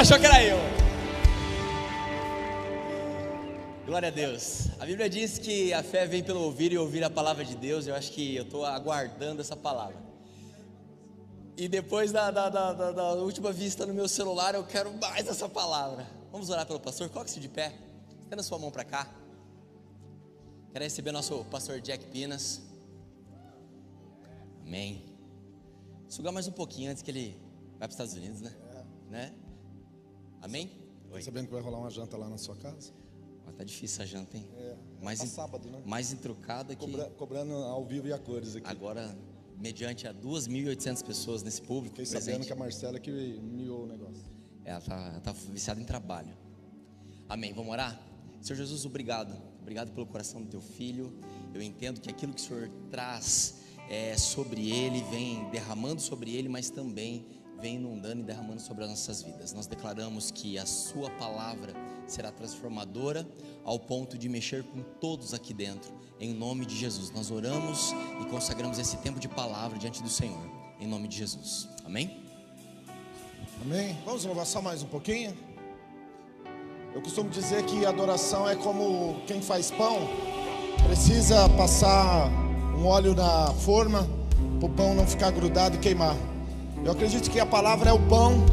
achou que era eu. Glória a Deus. A Bíblia diz que a fé vem pelo ouvir e ouvir a palavra de Deus. Eu acho que eu estou aguardando essa palavra. E depois da, da, da, da, última vista no meu celular, eu quero mais essa palavra. Vamos orar pelo pastor? Coloque-se de pé. Estenda sua mão para cá. Quero receber nosso pastor Jack Pinas. Amém. Sugar mais um pouquinho antes que ele vai para os Estados Unidos, né? É. Né? Amém? Oi. sabendo que vai rolar uma janta lá na sua casa? Mas tá difícil a janta, hein? É, mais tá sábado, né? Mais intrucada que. Cobra, cobrando ao vivo e a cores aqui. Agora, mediante a 2.800 pessoas nesse público. Fiquei presente. sabendo que a Marcela que miou o negócio. É, ela tá, ela tá viciada em trabalho. Amém. Vamos orar? Senhor Jesus, obrigado. Obrigado pelo coração do teu filho. Eu entendo que aquilo que o Senhor traz é, sobre ele vem derramando sobre ele, mas também vem inundando e derramando sobre as nossas vidas. Nós declaramos que a Sua palavra será transformadora ao ponto de mexer com todos aqui dentro. Em nome de Jesus, nós oramos e consagramos esse tempo de palavra diante do Senhor. Em nome de Jesus. Amém? Amém. Vamos louvar só mais um pouquinho. Eu costumo dizer que adoração é como quem faz pão, precisa passar um óleo na forma para o pão não ficar grudado e queimar. Eu acredito que a palavra é o pão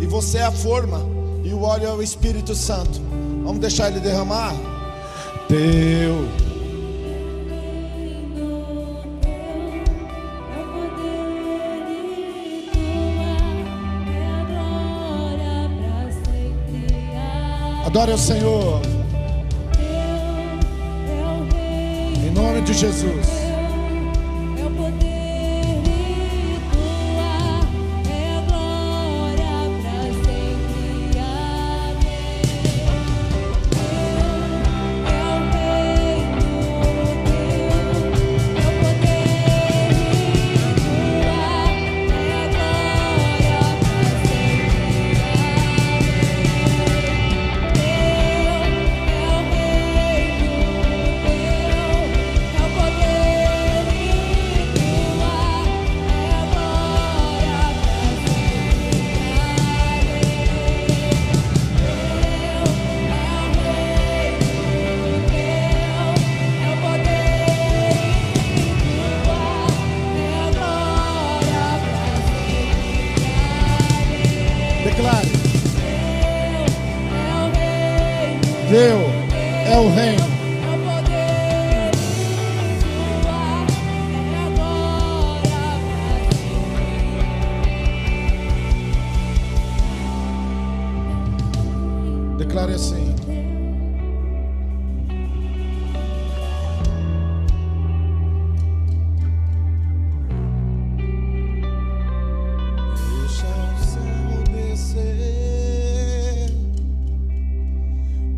e você é a forma e o óleo é o Espírito Santo. Vamos deixar ele derramar? Teu Adore ao Senhor. Em nome de Jesus.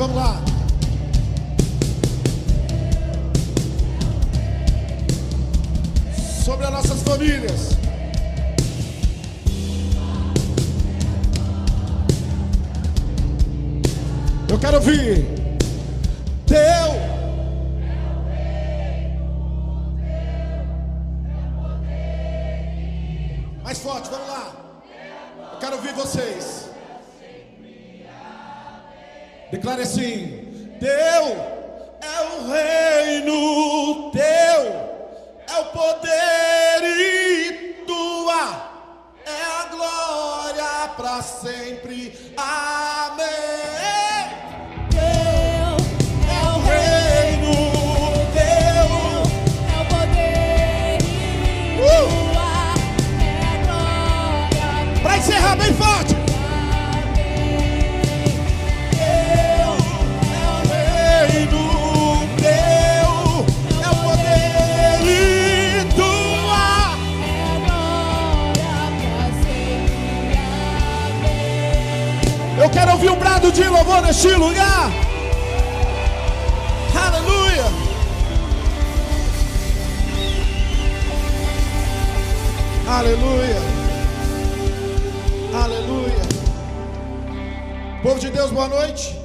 vamos lá. Sobre as nossas famílias. Eu quero ouvir. Teu. Mais forte, vamos lá. Eu quero ouvir vocês. Declare assim: Teu é o reino, teu é o poder e tua é a glória para sempre. De louvor neste lugar. Aleluia. Aleluia. Aleluia. Povo de Deus, boa noite.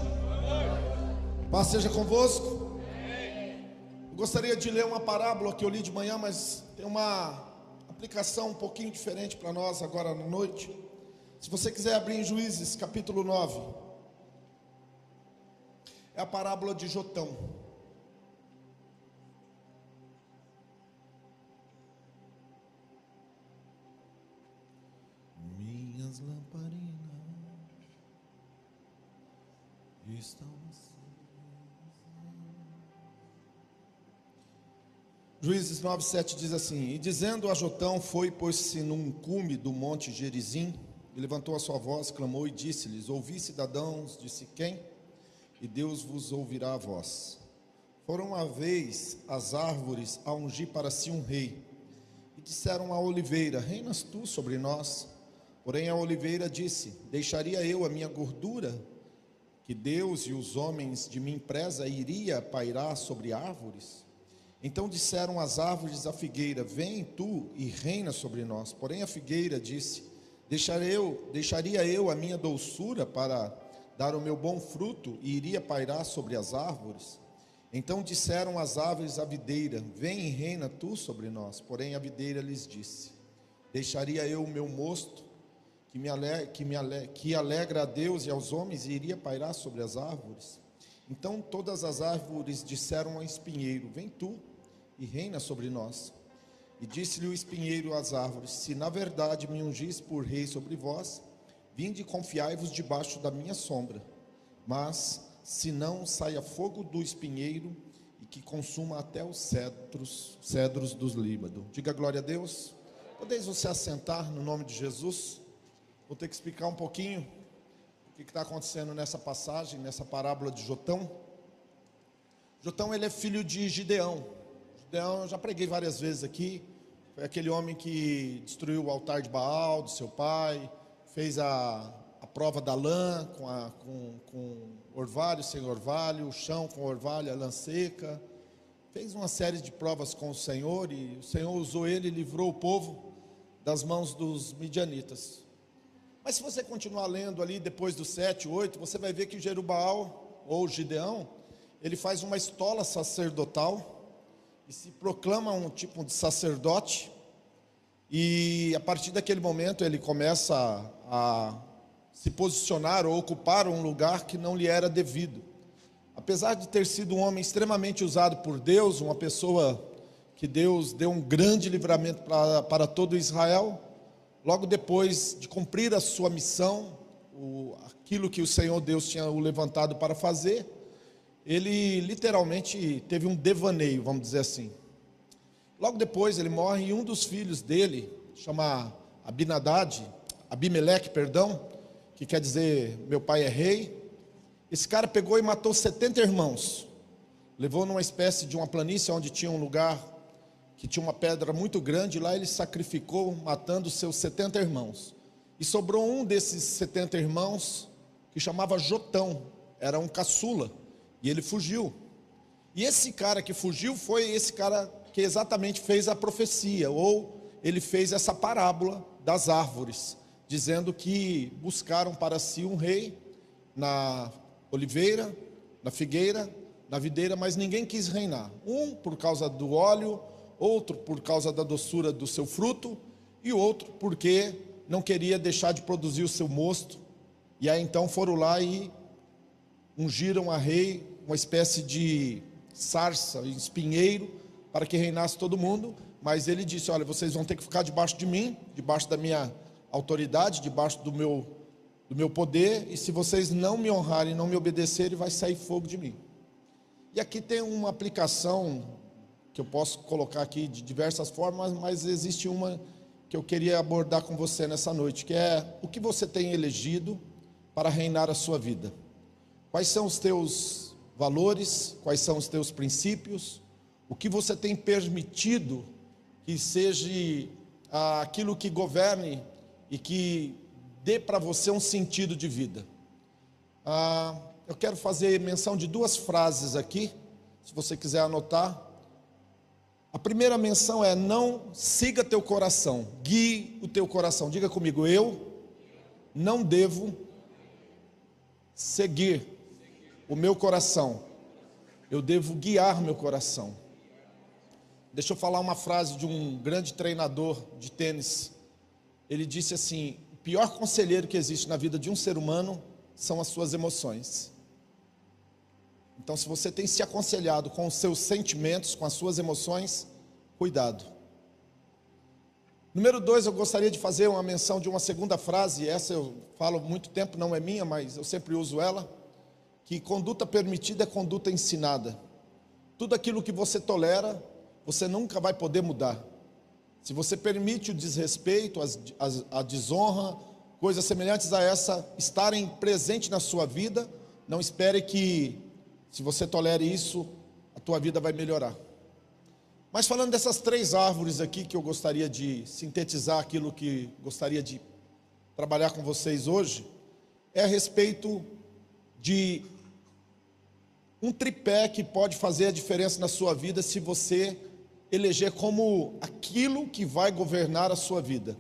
Paz seja convosco. Eu gostaria de ler uma parábola que eu li de manhã, mas tem uma aplicação um pouquinho diferente para nós agora à noite. Se você quiser abrir em Juízes, capítulo 9. É a parábola de Jotão. Minhas lamparinas estão Juízes 9, 7 diz assim: E dizendo a Jotão, foi, pôs-se num cume do monte Gerizim, e levantou a sua voz, clamou e disse-lhes: Ouvi, cidadãos de Siquém, e Deus vos ouvirá a voz. Foram uma vez as árvores a ungir para si um rei, e disseram à oliveira: Reinas tu sobre nós. Porém a oliveira disse: Deixaria eu a minha gordura, que Deus e os homens de mim preza, iria pairar sobre árvores? Então disseram as árvores à figueira: Vem tu e reina sobre nós. Porém a figueira disse: Deixarei eu, deixaria eu a minha doçura para dar o meu bom fruto e iria pairar sobre as árvores? Então disseram as árvores à videira: Vem e reina tu sobre nós. Porém a videira lhes disse: Deixaria eu o meu mosto que me, ale, que, me ale, que alegra a Deus e aos homens e iria pairar sobre as árvores? Então todas as árvores disseram ao espinheiro: Vem tu e reina sobre nós. E disse-lhe o espinheiro às árvores: Se na verdade me ungis por rei sobre vós, vinde e confiai-vos debaixo da minha sombra. Mas se não saia fogo do espinheiro e que consuma até os cedros, cedros dos Líbano. Diga glória a Deus. Podeis você assentar no nome de Jesus? Vou ter que explicar um pouquinho o que está acontecendo nessa passagem, nessa parábola de Jotão. Jotão ele é filho de Gideão. Gideão eu já preguei várias vezes aqui. Foi aquele homem que destruiu o altar de Baal do seu pai, fez a, a prova da lã com, a, com, com orvalho, sem orvalho, o chão com orvalho, a lã seca. Fez uma série de provas com o Senhor e o Senhor usou ele e livrou o povo das mãos dos midianitas. Mas se você continuar lendo ali depois do 7, 8, você vai ver que Jerubaal, ou Gideão, ele faz uma estola sacerdotal e se proclama um tipo de sacerdote. E a partir daquele momento ele começa a, se posicionar ou ocupar um lugar que não lhe era devido. apesar de ter sido um homem extremamente usado por Deus, uma pessoa que Deus deu um grande livramento para, para todo Israel, logo depois de cumprir a sua missão, o, aquilo que o Senhor Deus tinha o levantado para fazer, ele literalmente teve um devaneio, vamos dizer assim. Logo depois ele morre e um dos filhos dele, chama Abinadad, Abimeleque, perdão, que quer dizer meu pai é rei. Esse cara pegou e matou 70 irmãos. Levou numa espécie de uma planície onde tinha um lugar que tinha uma pedra muito grande, lá ele sacrificou, matando seus 70 irmãos. E sobrou um desses 70 irmãos que chamava Jotão, era um caçula, e ele fugiu. E esse cara que fugiu foi esse cara que exatamente fez a profecia, ou ele fez essa parábola das árvores, dizendo que buscaram para si um rei na oliveira, na figueira, na videira, mas ninguém quis reinar. Um por causa do óleo, outro por causa da doçura do seu fruto, e outro porque não queria deixar de produzir o seu mosto. E aí então foram lá e ungiram a rei, uma espécie de sarça, espinheiro, para que reinasse todo mundo. Mas ele disse: Olha, vocês vão ter que ficar debaixo de mim, debaixo da minha autoridade, debaixo do meu, do meu poder, e se vocês não me honrarem, não me obedecerem, vai sair fogo de mim. E aqui tem uma aplicação que eu posso colocar aqui de diversas formas, mas existe uma que eu queria abordar com você nessa noite, que é o que você tem elegido para reinar a sua vida. Quais são os teus valores? Quais são os teus princípios? O que você tem permitido que seja aquilo que governe e que dê para você um sentido de vida? Ah, eu quero fazer menção de duas frases aqui, se você quiser anotar. A primeira menção é: não siga teu coração, guie o teu coração. Diga comigo, eu não devo seguir o meu coração, eu devo guiar meu coração. Deixa eu falar uma frase de um grande treinador de tênis. Ele disse assim: o pior conselheiro que existe na vida de um ser humano são as suas emoções. Então, se você tem se aconselhado com os seus sentimentos, com as suas emoções, cuidado. Número dois, eu gostaria de fazer uma menção de uma segunda frase, essa eu falo muito tempo, não é minha, mas eu sempre uso ela, que conduta permitida é conduta ensinada. Tudo aquilo que você tolera, você nunca vai poder mudar. Se você permite o desrespeito, a, a desonra, coisas semelhantes a essa estarem presentes na sua vida, não espere que, se você tolere isso, a tua vida vai melhorar. Mas falando dessas três árvores aqui que eu gostaria de sintetizar aquilo que gostaria de trabalhar com vocês hoje, é a respeito de um tripé que pode fazer a diferença na sua vida se você eleger como aquilo que vai governar a sua vida.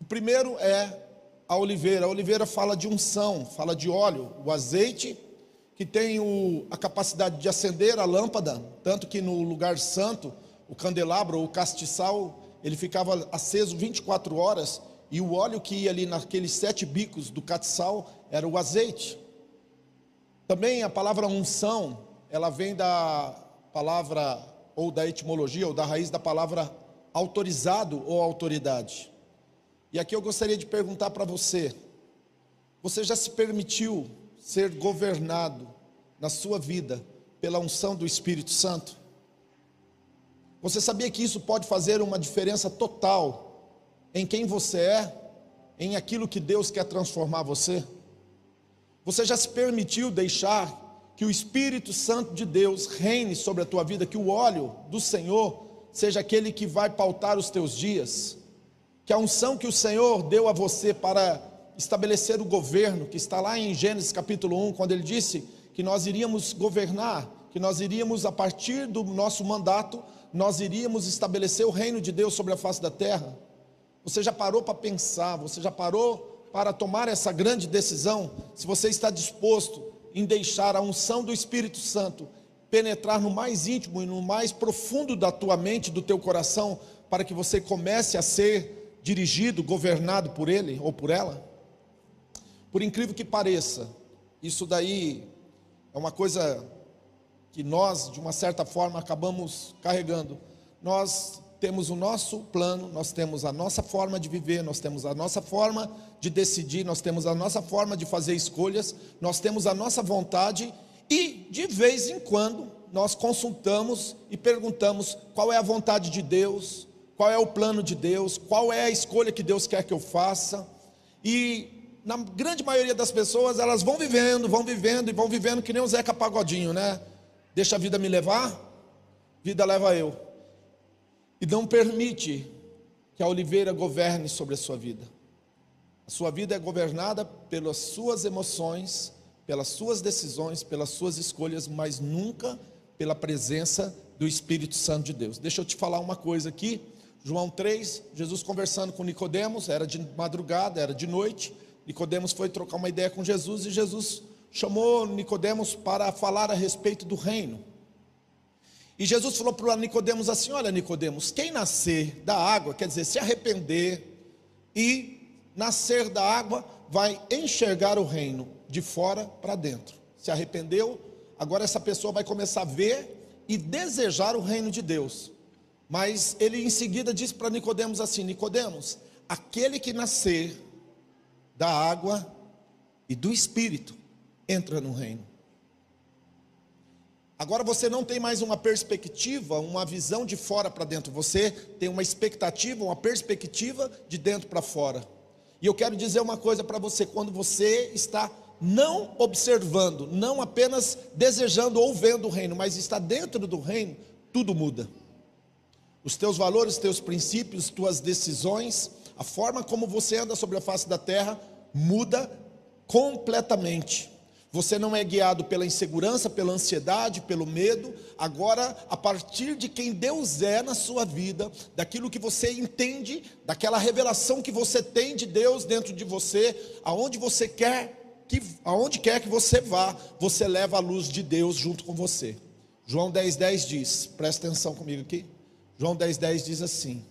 O primeiro é a oliveira. A oliveira fala de unção, fala de óleo, o azeite que tem o, a capacidade de acender a lâmpada, tanto que no lugar santo, o candelabro, o castiçal, ele ficava aceso 24 horas, e o óleo que ia ali naqueles sete bicos do castiçal era o azeite. Também a palavra unção, ela vem da palavra, ou da etimologia, ou da raiz da palavra autorizado ou autoridade. E aqui eu gostaria de perguntar para você: você já se permitiu ser governado na sua vida pela unção do Espírito Santo? Você sabia que isso pode fazer uma diferença total em quem você é, em aquilo que Deus quer transformar você? Você já se permitiu deixar que o Espírito Santo de Deus reine sobre a tua vida, que o óleo do Senhor seja aquele que vai pautar os teus dias? Que a unção que o Senhor deu a você para estabelecer o governo, que está lá em Gênesis capítulo 1, quando ele disse que nós iríamos governar, que nós iríamos, a partir do nosso mandato, nós iríamos estabelecer o reino de Deus sobre a face da terra. Você já parou para pensar, você já parou para tomar essa grande decisão? Se você está disposto em deixar a unção do Espírito Santo penetrar no mais íntimo e no mais profundo da tua mente, do teu coração, para que você comece a ser dirigido, governado por ele ou por ela? Por incrível que pareça, isso daí é uma coisa que nós, de uma certa forma, acabamos carregando. Nós temos o nosso plano, nós temos a nossa forma de viver, nós temos a nossa forma de decidir, nós temos a nossa forma de fazer escolhas, nós temos a nossa vontade e, de vez em quando, nós consultamos e perguntamos qual é a vontade de Deus, qual é o plano de Deus, qual é a escolha que Deus quer que eu faça. E na grande maioria das pessoas, elas vão vivendo, vão vivendo e vão vivendo que nem o Zeca Pagodinho, né? Deixa a vida me levar, vida leva eu. E não permite que a oliveira governe sobre a sua vida. A sua vida é governada pelas suas emoções, pelas suas decisões, pelas suas escolhas, mas nunca pela presença do Espírito Santo de Deus. Deixa eu te falar uma coisa aqui. João 3, Jesus conversando com Nicodemos, era de madrugada, era de noite. Nicodemos foi trocar uma ideia com Jesus e Jesus chamou Nicodemos para falar a respeito do reino. E Jesus falou para Nicodemos assim: Olha, Nicodemos, quem nascer da água, quer dizer, se arrepender e nascer da água, vai enxergar o reino de fora para dentro. Se arrependeu, agora essa pessoa vai começar a ver e desejar o reino de Deus. Mas ele em seguida disse para Nicodemos assim: Nicodemos, aquele que nascer da água e do espírito entra no reino. Agora você não tem mais uma perspectiva, uma visão de fora para dentro, você tem uma expectativa, uma perspectiva de dentro para fora. E eu quero dizer uma coisa para você: quando você está não observando, não apenas desejando ou vendo o reino, mas está dentro do reino, tudo muda. Os teus valores, teus princípios, tuas decisões, a forma como você anda sobre a face da terra muda completamente. Você não é guiado pela insegurança, pela ansiedade, pelo medo. Agora, a partir de quem Deus é na sua vida, daquilo que você entende, daquela revelação que você tem de Deus dentro de você, aonde você quer que, aonde quer que você vá, você leva a luz de Deus junto com você. João 10,10 10 diz, presta atenção comigo aqui. João 10,10 10 diz assim: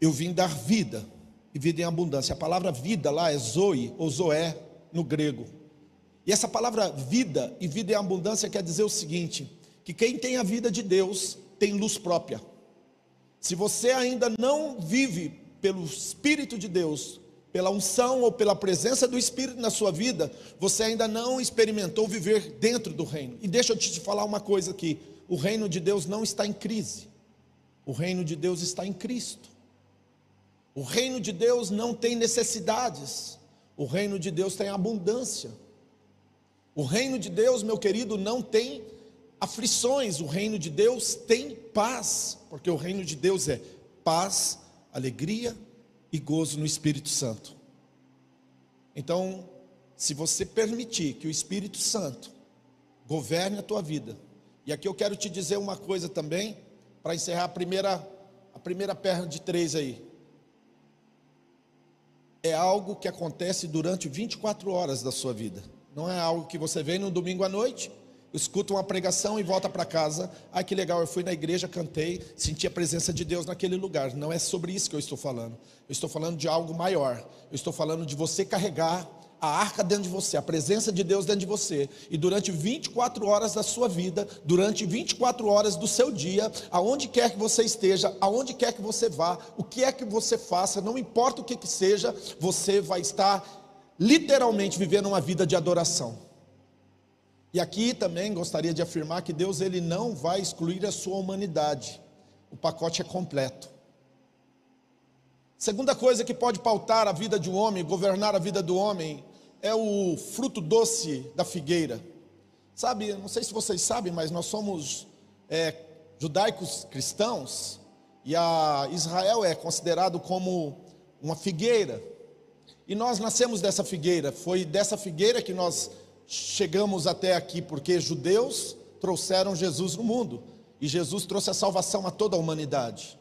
Eu vim dar vida e vida em abundância. A palavra vida lá é zoe ou zoé no grego. E essa palavra vida e vida em abundância quer dizer o seguinte: que quem tem a vida de Deus tem luz própria. Se você ainda não vive pelo Espírito de Deus, pela unção ou pela presença do Espírito na sua vida, você ainda não experimentou viver dentro do reino. E deixa eu te falar uma coisa aqui: o reino de Deus não está em crise, o reino de Deus está em Cristo. O reino de Deus não tem necessidades, o reino de Deus tem abundância. O reino de Deus, meu querido, não tem aflições, o reino de Deus tem paz, porque o reino de Deus é paz, alegria e gozo no Espírito Santo. Então, se você permitir que o Espírito Santo governe a tua vida, e aqui eu quero te dizer uma coisa também, para encerrar a primeira, a primeira perna de três aí é algo que acontece durante 24 horas da sua vida. Não é algo que você vem no domingo à noite, escuta uma pregação e volta para casa. Ai que legal, eu fui na igreja, cantei, senti a presença de Deus naquele lugar. Não é sobre isso que eu estou falando. Eu estou falando de algo maior. Eu estou falando de você carregar a arca dentro de você, a presença de Deus dentro de você, e durante 24 horas da sua vida, durante 24 horas do seu dia, aonde quer que você esteja, aonde quer que você vá, o que é que você faça, não importa o que que seja, você vai estar literalmente vivendo uma vida de adoração. E aqui também gostaria de afirmar que Deus ele não vai excluir a sua humanidade. O pacote é completo. Segunda coisa que pode pautar a vida de um homem, governar a vida do homem, é o fruto doce da figueira. Sabe, não sei se vocês sabem, mas nós somos é, judaicos cristãos e a Israel é considerado como uma figueira. E nós nascemos dessa figueira, foi dessa figueira que nós chegamos até aqui, porque judeus trouxeram Jesus no mundo e Jesus trouxe a salvação a toda a humanidade.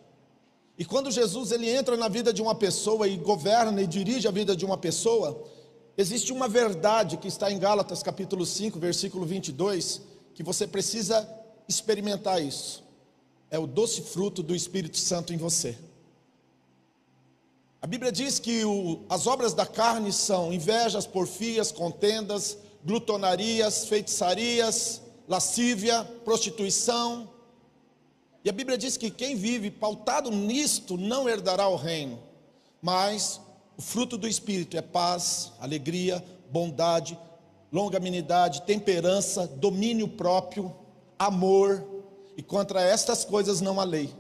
E quando Jesus ele entra na vida de uma pessoa e governa e dirige a vida de uma pessoa, Existe uma verdade que está em Gálatas capítulo 5, versículo 22, que você precisa experimentar isso. É o doce fruto do Espírito Santo em você. A Bíblia diz que o, as obras da carne são invejas, porfias, contendas, glutonarias, feitiçarias, lascívia, prostituição. E a Bíblia diz que quem vive pautado nisto não herdará o reino, mas o fruto do Espírito é paz, alegria, bondade, longanimidade, temperança, domínio próprio, amor, e contra estas coisas não há lei.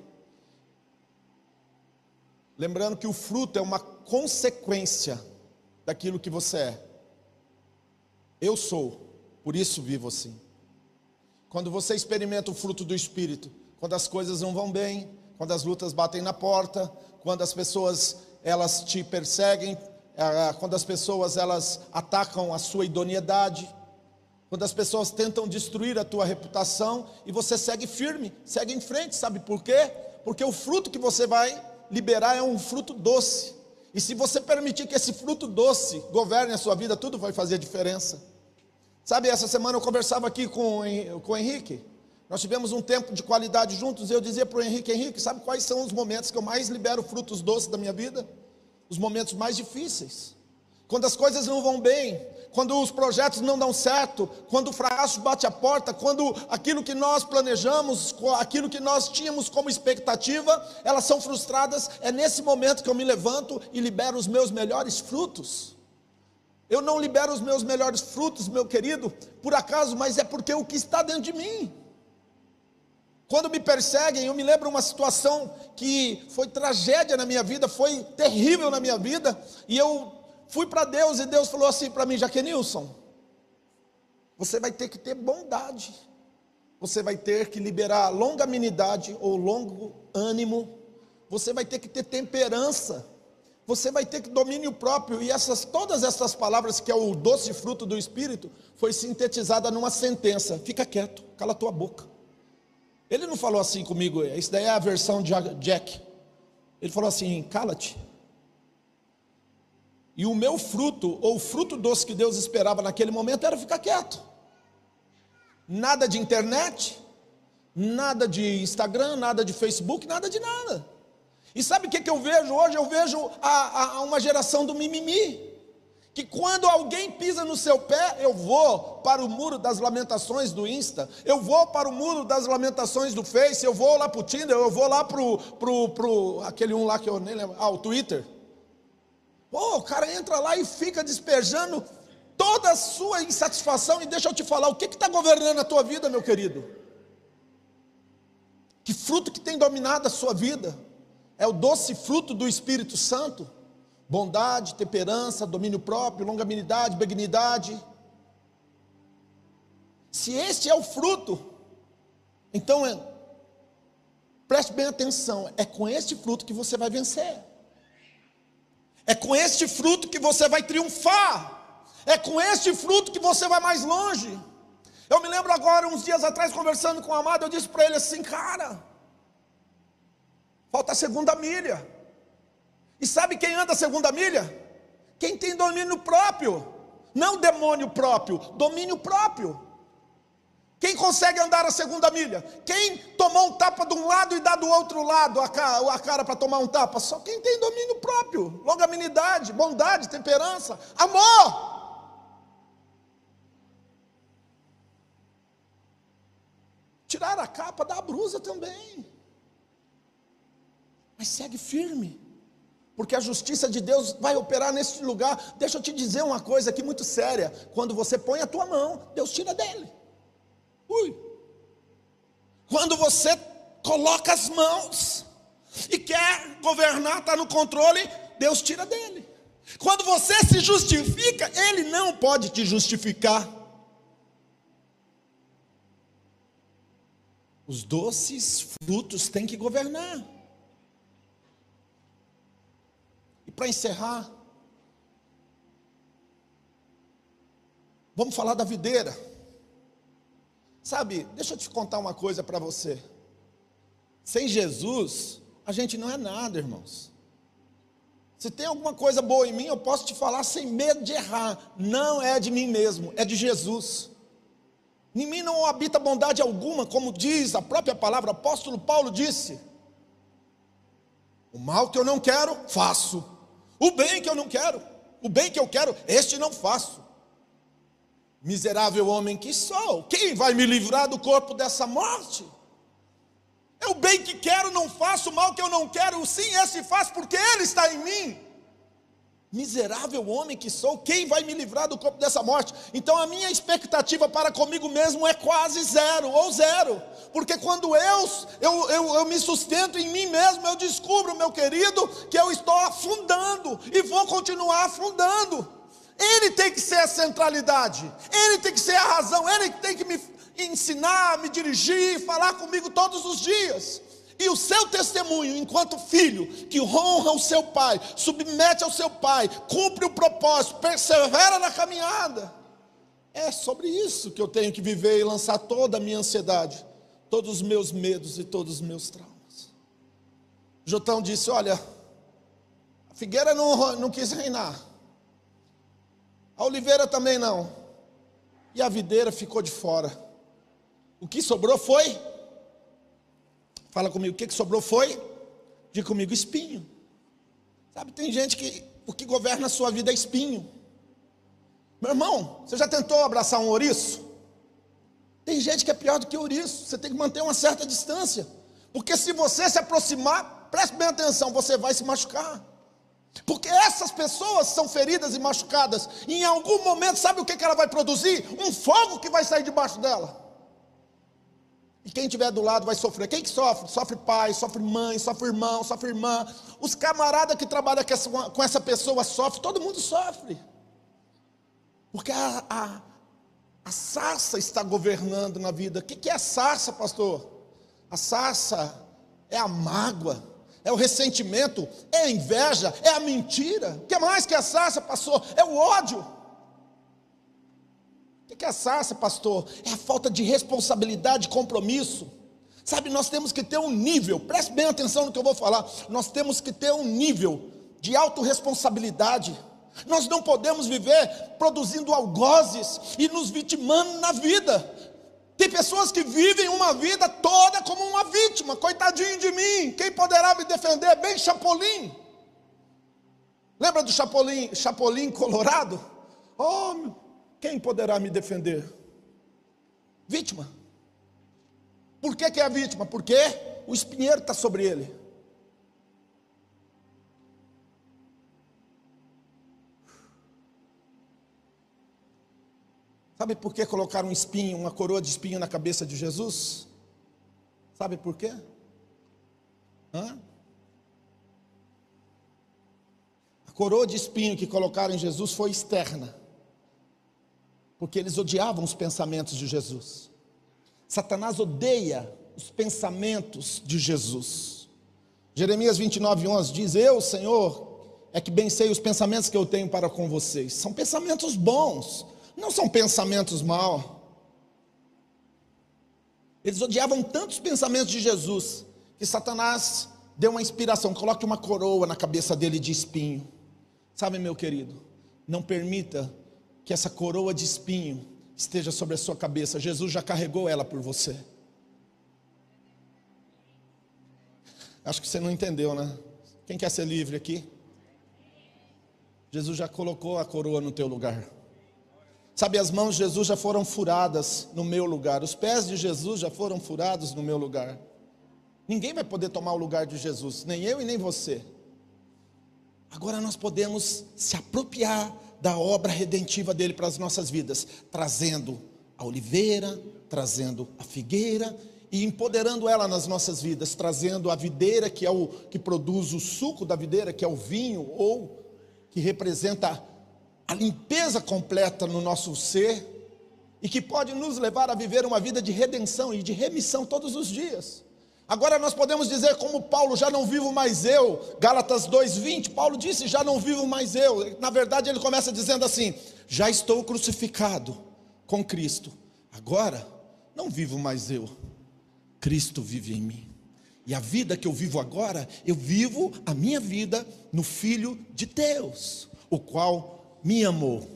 Lembrando que o fruto é uma consequência daquilo que você é. Eu sou, por isso vivo assim. Quando você experimenta o fruto do Espírito, quando as coisas não vão bem, quando as lutas batem na porta, quando as pessoas elas te perseguem, ah, quando as pessoas elas atacam a sua idoneidade, quando as pessoas tentam destruir a tua reputação e você segue firme, segue em frente, sabe por quê? Porque o fruto que você vai liberar é um fruto doce. E se você permitir que esse fruto doce governe a sua vida, tudo vai fazer diferença. Sabe, essa semana eu conversava aqui com, com o Henrique. Nós tivemos um tempo de qualidade juntos. Eu dizia para o Henrique: Henrique, sabe quais são os momentos que eu mais libero frutos doces da minha vida? Os momentos mais difíceis. Quando as coisas não vão bem, quando os projetos não dão certo, quando o fracasso bate a porta, quando aquilo que nós planejamos, aquilo que nós tínhamos como expectativa, elas são frustradas, é nesse momento que eu me levanto e libero os meus melhores frutos. Eu não libero os meus melhores frutos, meu querido, por acaso, mas é porque o que está dentro de mim. Quando me perseguem, eu me lembro uma situação que foi tragédia na minha vida, foi terrível na minha vida, e eu Fui para Deus e Deus falou assim para mim, Jaquenilson, você vai ter que ter bondade, você vai ter que liberar longanimidade ou longo ânimo, você vai ter que ter temperança, você vai ter que domínio próprio, e essas, todas essas palavras, que é o doce fruto do Espírito, foi sintetizada numa sentença: fica quieto, cala tua boca. Ele não falou assim comigo, isso daí é a versão de Jack. Ele falou assim: cala-te, e o meu fruto, ou o fruto doce que Deus esperava naquele momento, era ficar quieto. Nada de internet, nada de Instagram, nada de Facebook, nada de nada. E sabe o que, que eu vejo hoje? Eu vejo a, a, uma geração do mimimi. Que quando alguém pisa no seu pé, eu vou para o muro das lamentações do Insta, eu vou para o muro das lamentações do Face, eu vou lá para o Tinder, eu vou lá para pro, pro, aquele um lá que eu nem lembro, ah, o Twitter. Pô, o cara entra lá e fica despejando toda a sua insatisfação. E deixa eu te falar, o que está governando a tua vida, meu querido? Que fruto que tem dominado a sua vida? É o doce fruto do Espírito Santo? Bondade, temperança, domínio próprio, longanimidade, benignidade. Se este é o fruto, então é, preste bem atenção, é com este fruto que você vai vencer. É com este fruto que você vai triunfar. É com este fruto que você vai mais longe. Eu me lembro agora, uns dias atrás, conversando com o amado, eu disse para ele assim, cara, falta a segunda milha. E sabe quem anda a segunda milha? Quem tem domínio próprio, não demônio próprio, domínio próprio. Quem consegue andar a segunda milha? Quem tomou um tapa de um lado e dá do outro lado a cara, cara para tomar um tapa? Só quem tem domínio próprio, longanimidade, bondade, temperança, amor. Tirar a capa dá a brusa também. Mas segue firme. Porque a justiça de Deus vai operar nesse lugar. Deixa eu te dizer uma coisa aqui muito séria. Quando você põe a tua mão, Deus tira dele. Ui. Quando você coloca as mãos e quer governar, está no controle, Deus tira dele. Quando você se justifica, Ele não pode te justificar. Os doces frutos têm que governar. E para encerrar, vamos falar da videira. Sabe, deixa eu te contar uma coisa para você. Sem Jesus, a gente não é nada, irmãos. Se tem alguma coisa boa em mim, eu posso te falar sem medo de errar. Não é de mim mesmo, é de Jesus. Em mim não habita bondade alguma, como diz a própria palavra, o apóstolo Paulo disse: O mal que eu não quero, faço. O bem que eu não quero, o bem que eu quero, este não faço. Miserável homem que sou, quem vai me livrar do corpo dessa morte? É o bem que quero, não faço, o mal que eu não quero, sim, esse faz porque ele está em mim. Miserável homem que sou, quem vai me livrar do corpo dessa morte? Então a minha expectativa para comigo mesmo é quase zero, ou zero, porque quando eu, eu, eu, eu me sustento em mim mesmo, eu descubro, meu querido, que eu estou afundando e vou continuar afundando. Ele tem que ser a centralidade, ele tem que ser a razão, ele tem que me ensinar, me dirigir, falar comigo todos os dias. E o seu testemunho, enquanto filho, que honra o seu pai, submete ao seu pai, cumpre o propósito, persevera na caminhada, é sobre isso que eu tenho que viver e lançar toda a minha ansiedade, todos os meus medos e todos os meus traumas. Jotão disse: Olha, a figueira não, não quis reinar, a oliveira também não. E a videira ficou de fora. O que sobrou foi. Fala comigo, o que, que sobrou foi? Diga comigo, espinho. Sabe, tem gente que o que governa a sua vida é espinho. Meu irmão, você já tentou abraçar um ouriço? Tem gente que é pior do que ouriço. Você tem que manter uma certa distância. Porque se você se aproximar, preste bem atenção, você vai se machucar. Porque essas pessoas são feridas e machucadas. E em algum momento, sabe o que ela vai produzir? Um fogo que vai sair debaixo dela. E quem estiver do lado vai sofrer. Quem que sofre? Sofre pai, sofre mãe, sofre irmão, sofre irmã. Os camaradas que trabalham com essa, com essa pessoa sofrem, todo mundo sofre. Porque a, a, a sarça está governando na vida. O que, que é a sarça, pastor? A sarça é a mágoa é o ressentimento, é a inveja, é a mentira. O que mais que a sarça, pastor? É o ódio. Que é sarça, pastor? É a falta de responsabilidade compromisso. Sabe, nós temos que ter um nível, preste bem atenção no que eu vou falar. Nós temos que ter um nível de autorresponsabilidade. Nós não podemos viver produzindo algozes e nos vitimando na vida. Tem pessoas que vivem uma vida toda como uma vítima, coitadinho de mim, quem poderá me defender? Bem Chapolin. Lembra do Chapolin, Chapolin Colorado? Oh, quem poderá me defender? Vítima. Por que, que é a vítima? Porque o espinheiro está sobre ele. Sabe por que colocaram um espinho, uma coroa de espinho na cabeça de Jesus? Sabe por quê? Hã? A coroa de espinho que colocaram em Jesus foi externa, porque eles odiavam os pensamentos de Jesus. Satanás odeia os pensamentos de Jesus. Jeremias 29, 11 diz: Eu, Senhor, é que bem sei os pensamentos que eu tenho para com vocês. São pensamentos bons, não são pensamentos maus. Eles odiavam tantos pensamentos de Jesus que Satanás deu uma inspiração, coloque uma coroa na cabeça dele de espinho. Sabe, meu querido, não permita que essa coroa de espinho esteja sobre a sua cabeça. Jesus já carregou ela por você. Acho que você não entendeu, né? Quem quer ser livre aqui? Jesus já colocou a coroa no teu lugar. Sabe, as mãos de Jesus já foram furadas no meu lugar, os pés de Jesus já foram furados no meu lugar. Ninguém vai poder tomar o lugar de Jesus, nem eu e nem você. Agora nós podemos se apropriar da obra redentiva dele para as nossas vidas, trazendo a oliveira, trazendo a figueira e empoderando ela nas nossas vidas, trazendo a videira que é o que produz o suco da videira, que é o vinho ou que representa a limpeza completa no nosso ser e que pode nos levar a viver uma vida de redenção e de remissão todos os dias. Agora nós podemos dizer como Paulo, já não vivo mais eu, Gálatas 2:20, Paulo disse, já não vivo mais eu. Na verdade, ele começa dizendo assim: já estou crucificado com Cristo. Agora não vivo mais eu. Cristo vive em mim. E a vida que eu vivo agora, eu vivo a minha vida no filho de Deus, o qual me amou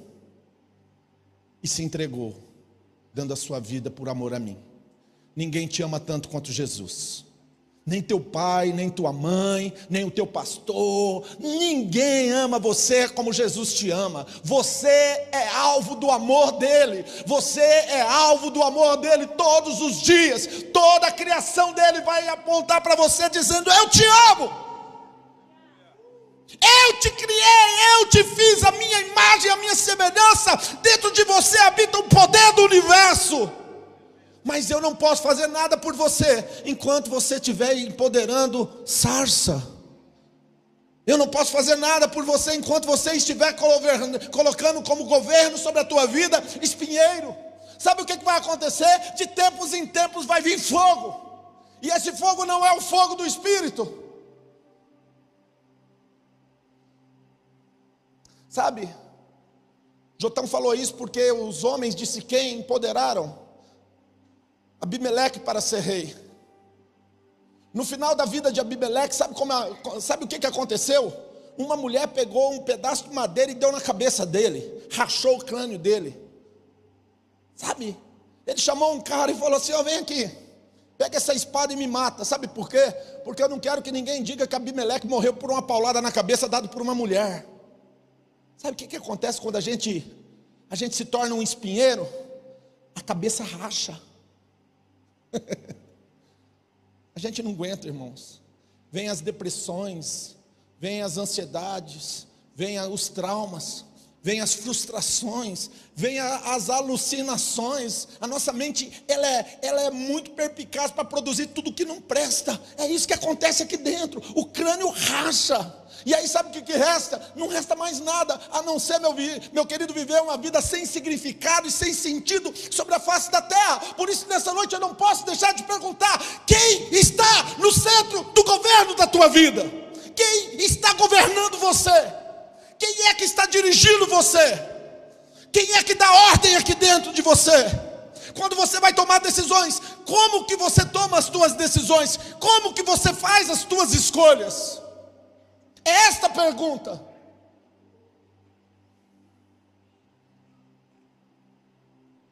e se entregou, dando a sua vida por amor a mim. Ninguém te ama tanto quanto Jesus. Nem teu pai, nem tua mãe, nem o teu pastor, ninguém ama você como Jesus te ama. Você é alvo do amor dele, você é alvo do amor dele todos os dias. Toda a criação dele vai apontar para você dizendo: Eu te amo. Eu te criei, eu te fiz a minha imagem, a minha semelhança. Dentro de você habita o poder do universo. Mas eu não posso fazer nada por você enquanto você estiver empoderando sarça. Eu não posso fazer nada por você enquanto você estiver colocando como governo sobre a tua vida espinheiro. Sabe o que vai acontecer? De tempos em tempos vai vir fogo. E esse fogo não é o fogo do Espírito. Sabe? Jotão falou isso porque os homens de Siquém empoderaram Abimeleque para ser rei. No final da vida de Abimeleque, sabe, como sabe o que, que aconteceu? Uma mulher pegou um pedaço de madeira e deu na cabeça dele, rachou o crânio dele. Sabe? Ele chamou um cara e falou assim: Ó, vem aqui, pega essa espada e me mata. Sabe por quê? Porque eu não quero que ninguém diga que Abimeleque morreu por uma paulada na cabeça dada por uma mulher. Sabe o que, que acontece quando a gente, a gente se torna um espinheiro? A cabeça racha. a gente não aguenta, irmãos. Vem as depressões, vem as ansiedades, vem os traumas, vem as frustrações, vem a- as alucinações. A nossa mente, ela é, ela é muito perpicaz para produzir tudo que não presta. É isso que acontece aqui dentro. O crânio racha. E aí sabe o que, que resta? Não resta mais nada, a não ser, meu, meu querido, viver uma vida sem significado e sem sentido sobre a face da terra. Por isso, nessa noite, eu não posso deixar de perguntar: quem está no centro do governo da tua vida? Quem está governando você? Quem é que está dirigindo você? Quem é que dá ordem aqui dentro de você? Quando você vai tomar decisões, como que você toma as tuas decisões? Como que você faz as tuas escolhas? É esta pergunta.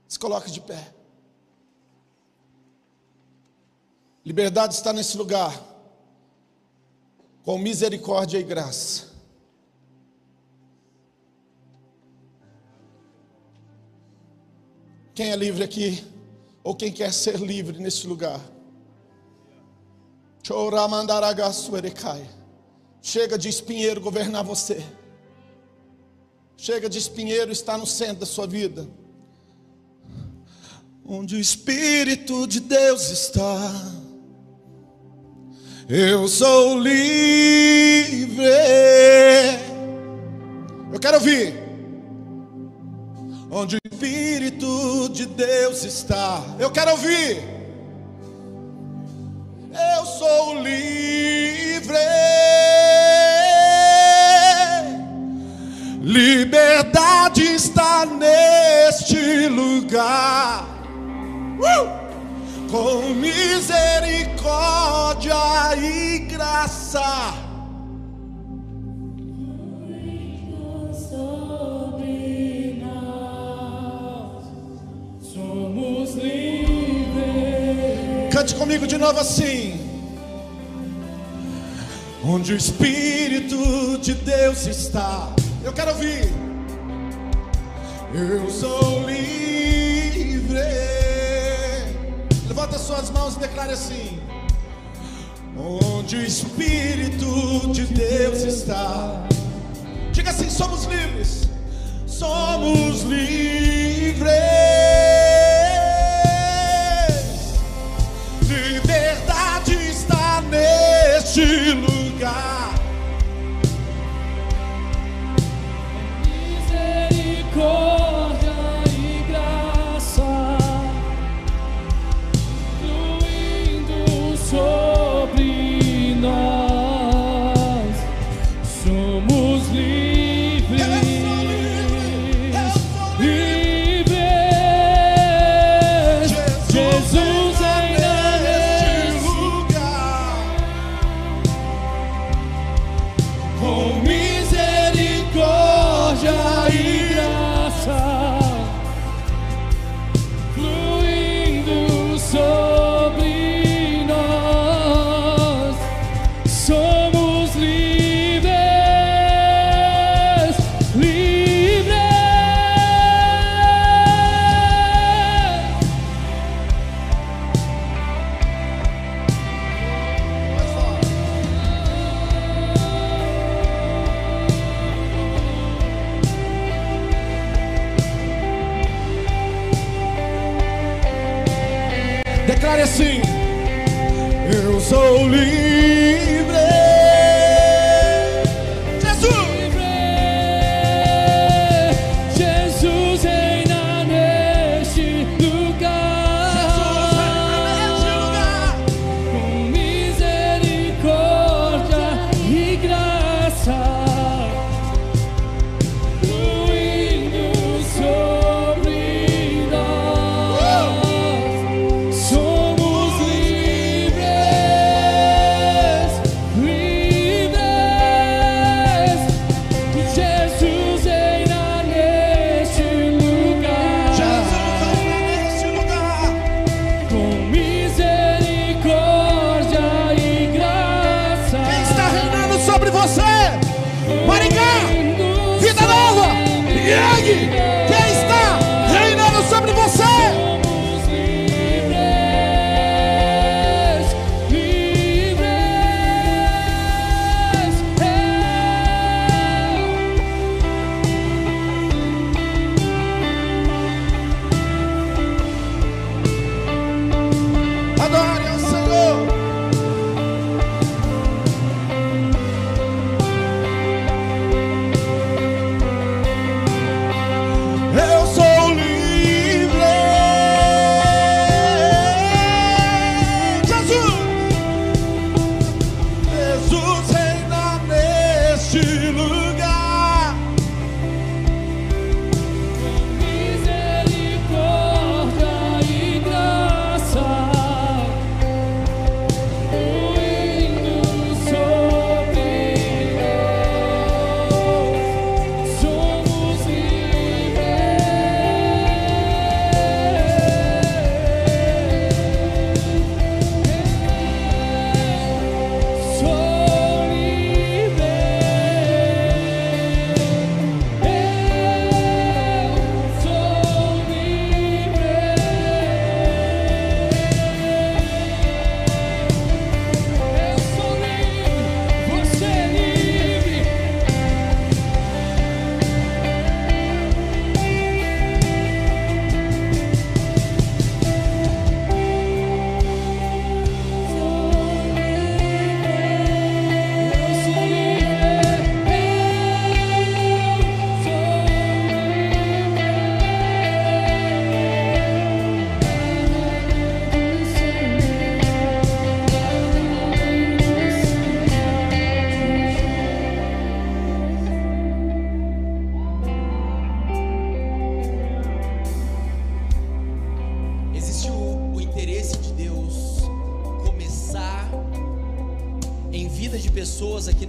Se coloque de pé. Liberdade está nesse lugar. Com misericórdia e graça. Quem é livre aqui? Ou quem quer ser livre nesse lugar? Chega de espinheiro governar você. Chega de espinheiro estar no centro da sua vida. Onde o Espírito de Deus está, eu sou livre. Eu quero ouvir. Onde o Espírito de Deus está, eu quero ouvir. Eu sou livre. Liberdade está neste lugar. Uh! Com misericórdia e graça. Cante comigo de novo assim. Onde o Espírito de Deus está. Eu quero ouvir. Eu sou livre. Levanta suas mãos e declare assim. Onde o Espírito de Deus está. Diga assim: somos livres. Somos livres.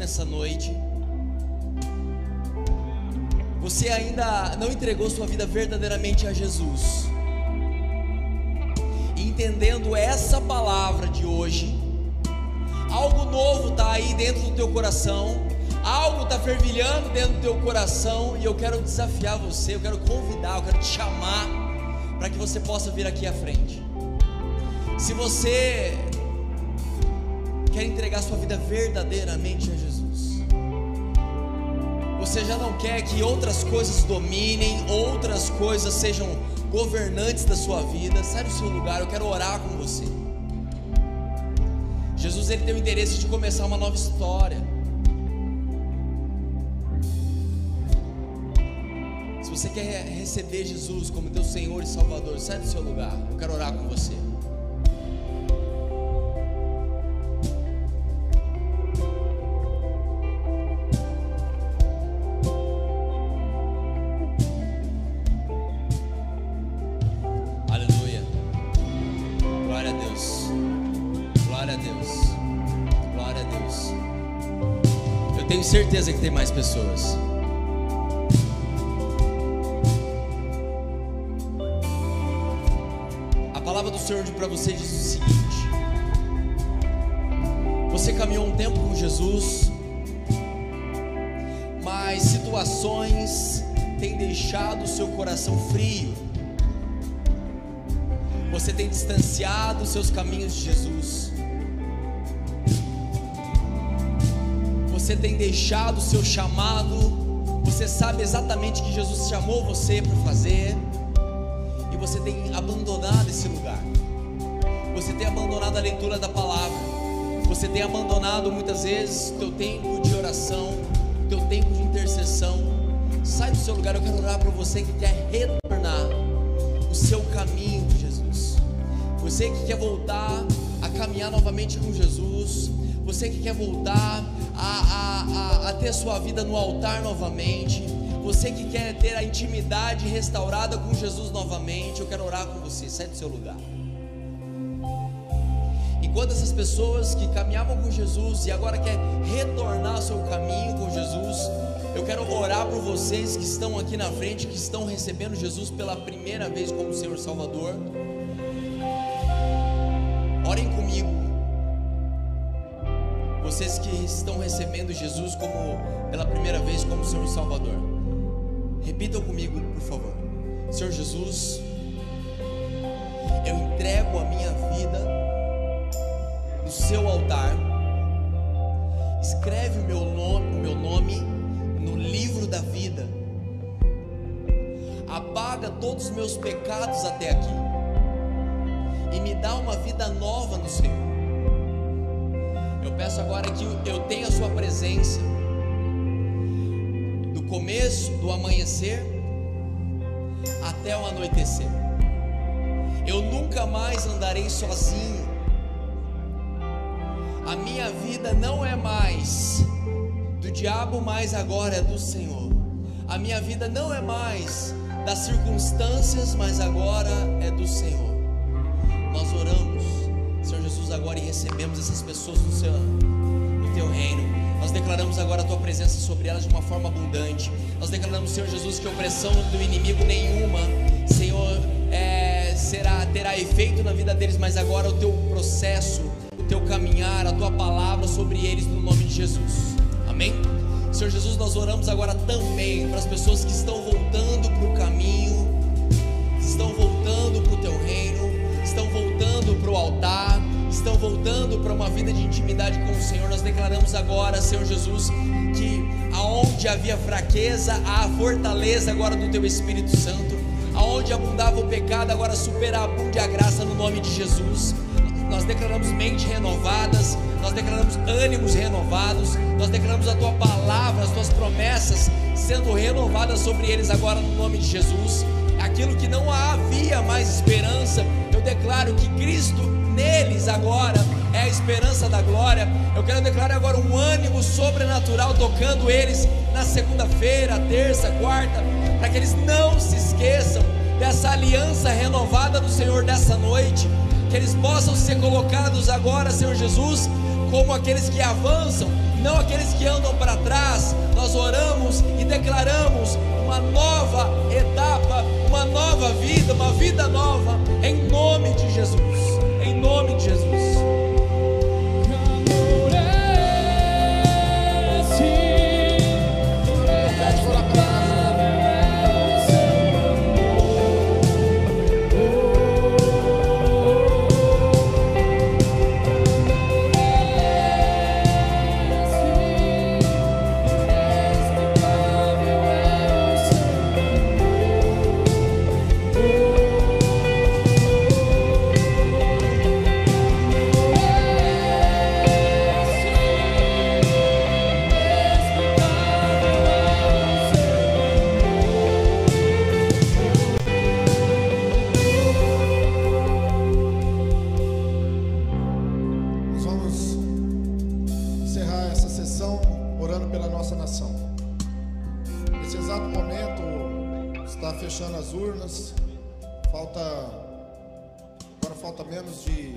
Nessa noite. Você ainda não entregou sua vida verdadeiramente a Jesus. Entendendo essa palavra de hoje, algo novo está aí dentro do teu coração, algo está fervilhando dentro do teu coração, e eu quero desafiar você, eu quero convidar, eu quero te chamar para que você possa vir aqui à frente. Se você quer entregar sua vida verdadeiramente a Jesus, você já não quer que outras coisas dominem, outras coisas sejam governantes da sua vida, sai do seu lugar, eu quero orar com você. Jesus ele tem o interesse de começar uma nova história. Se você quer receber Jesus como teu Senhor e Salvador, sai do seu lugar. Eu quero orar com você. Certeza que tem mais pessoas. A palavra do Senhor para você diz o seguinte: Você caminhou um tempo com Jesus, mas situações têm deixado o seu coração frio. Você tem distanciado os seus caminhos de Jesus. Você tem deixado o seu chamado. Você sabe exatamente que Jesus chamou você para fazer. E você tem abandonado esse lugar. abandonado a leitura da palavra. Você tem abandonado muitas vezes o teu tempo de oração, o teu tempo de intercessão. Sai do seu lugar, eu quero orar para você que quer retornar o seu caminho com Jesus. Você que quer voltar a caminhar novamente com Jesus. Você que quer voltar a, a, ter sua vida no altar novamente. Você que quer ter a intimidade restaurada com Jesus novamente. Eu quero orar com você. Sai do seu lugar. Enquanto essas pessoas que caminhavam com Jesus e agora quer retornar ao seu caminho com Jesus, eu quero orar por vocês que estão aqui na frente, que estão recebendo Jesus pela primeira vez como Senhor Salvador. Recebendo Jesus como pela primeira vez como Senhor Salvador. Repitam comigo, por favor. Senhor Jesus, eu entrego a minha vida no seu altar. Escreve o meu nome, o meu nome no livro da vida. Apaga todos os meus pecados até aqui e me dá uma vida nova no Senhor. Peço agora que eu tenha a Sua presença, do começo do amanhecer até o anoitecer. Eu nunca mais andarei sozinho. A minha vida não é mais do diabo, mas agora é do Senhor. A minha vida não é mais das circunstâncias, mas agora é do Senhor. Nós oramos, agora e recebemos essas pessoas no, seu, no teu reino. Nós declaramos agora a tua presença sobre elas de uma forma abundante. Nós declaramos, Senhor Jesus, que opressão do inimigo nenhuma, Senhor, é, será terá efeito na vida deles, mas agora o teu processo, o teu caminhar, a tua palavra sobre eles no nome de Jesus. Amém? Senhor Jesus, nós oramos agora também para as pessoas que estão estão voltando para uma vida de intimidade com o Senhor. Nós declaramos agora, Senhor Jesus, que aonde havia fraqueza, há fortaleza agora do teu Espírito Santo. Aonde abundava o pecado, agora superabunde a graça no nome de Jesus. Nós declaramos mentes renovadas, nós declaramos ânimos renovados, nós declaramos a tua palavra, as tuas promessas sendo renovadas sobre eles agora no nome de Jesus. Aquilo que não havia mais esperança, eu declaro que Cristo neles agora é a esperança da glória. Eu quero declarar agora um ânimo sobrenatural tocando eles na segunda-feira, terça, quarta, para que eles não se esqueçam dessa aliança renovada do Senhor dessa noite, que eles possam ser colocados agora, Senhor Jesus, como aqueles que avançam, não aqueles que andam para trás. Nós oramos e declaramos uma nova etapa, uma nova vida, uma vida nova, em nome de Jesus. Em nome de Jesus.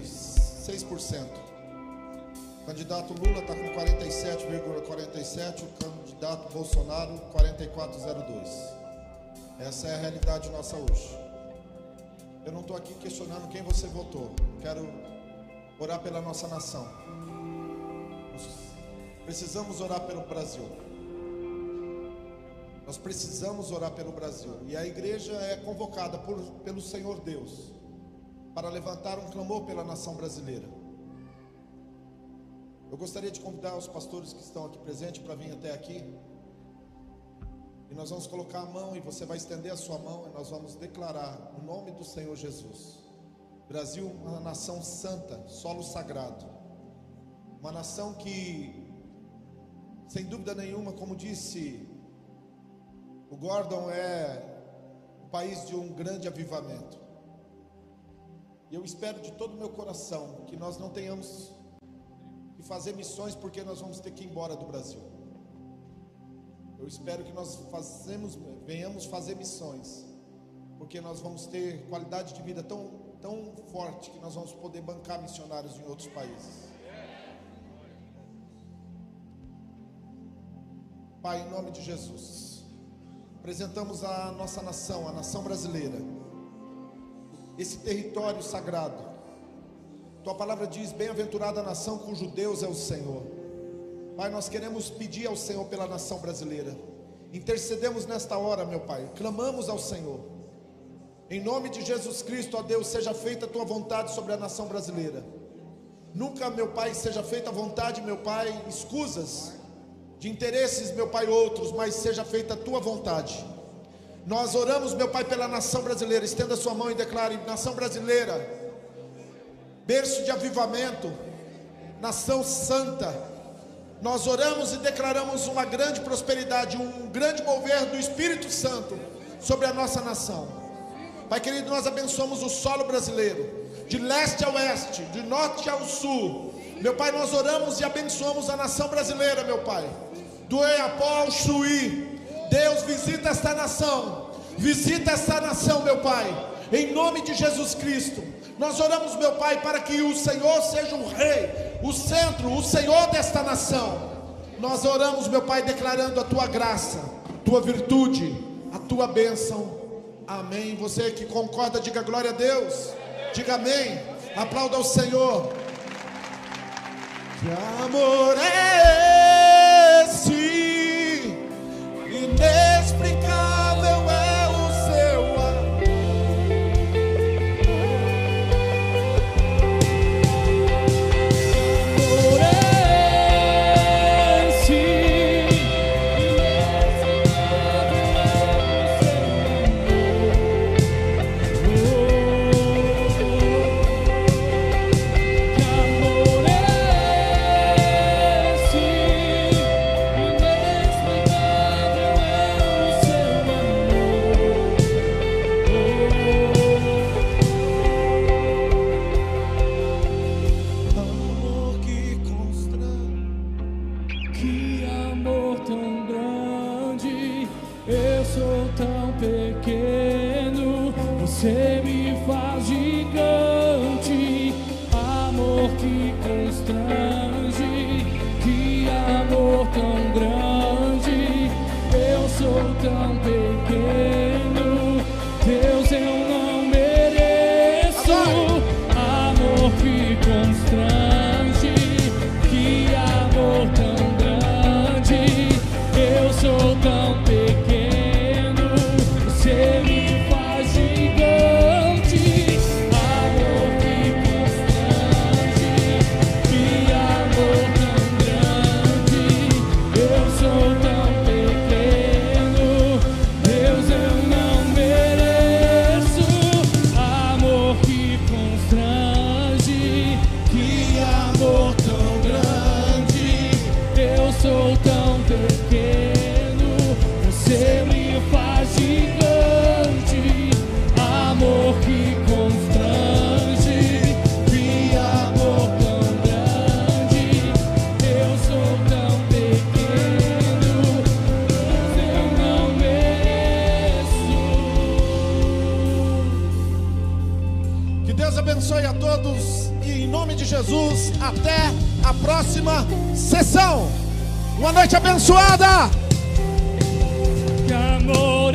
6%. Candidato Lula está com 47,47%, ,47, o candidato Bolsonaro 44,02%. Essa é a realidade nossa hoje. Eu não estou aqui questionando quem você votou. Quero orar pela nossa nação. Precisamos orar pelo Brasil. Nós precisamos orar pelo Brasil. E a igreja é convocada por, pelo Senhor Deus para levantar um clamor pela nação brasileira. Eu gostaria de convidar os pastores que estão aqui presentes para vir até aqui. E nós vamos colocar a mão e você vai estender a sua mão e nós vamos declarar o nome do Senhor Jesus. Brasil, uma nação santa, solo sagrado. Uma nação que, sem dúvida nenhuma, como disse o Gordon, é o país de um grande avivamento. E eu espero de todo o meu coração que nós não tenhamos que fazer missões porque nós vamos ter que ir embora do Brasil. Eu espero que nós fazemos, venhamos fazer missões, porque nós vamos ter qualidade de vida tão, tão forte que nós vamos poder bancar missionários em outros países. Pai, em nome de Jesus, apresentamos a nossa nação, a nação brasileira, esse território sagrado. Tua palavra diz: Bem-aventurada a nação cujo Deus é o Senhor. Pai, nós queremos pedir ao Senhor pela nação brasileira. Intercedemos nesta hora, meu Pai. Clamamos ao Senhor. Em nome de Jesus Cristo, ó Deus, seja feita a tua vontade sobre a nação brasileira. Nunca, meu Pai, seja feita a vontade, meu Pai, escusas de interesses, meu Pai, outros, mas seja feita a tua vontade. Nós oramos, meu Pai, pela nação brasileira. Estenda sua mão e declare: nação brasileira, berço de avivamento, nação santa. Nós oramos e declaramos uma grande prosperidade, um grande mover do Espírito Santo sobre a nossa nação. Pai querido, nós abençoamos o solo brasileiro, de leste a oeste, de norte ao sul. Meu Pai, nós oramos e abençoamos a nação brasileira, meu Pai. Do Eapó ao Chuí. Deus visita esta nação. Visita esta nação, meu Pai. Em nome de Jesus Cristo. Nós oramos, meu Pai, para que o Senhor seja o rei, o centro, o Senhor desta nação. Nós oramos, meu Pai, declarando a tua graça, tua virtude, a tua bênção. Amém. Você que concorda, diga glória a Deus. Diga amém. Aplauda ao Senhor. Que amor é esse? Inexplicável todos e em nome de Jesus, até a próxima sessão. Uma noite abençoada. Que amor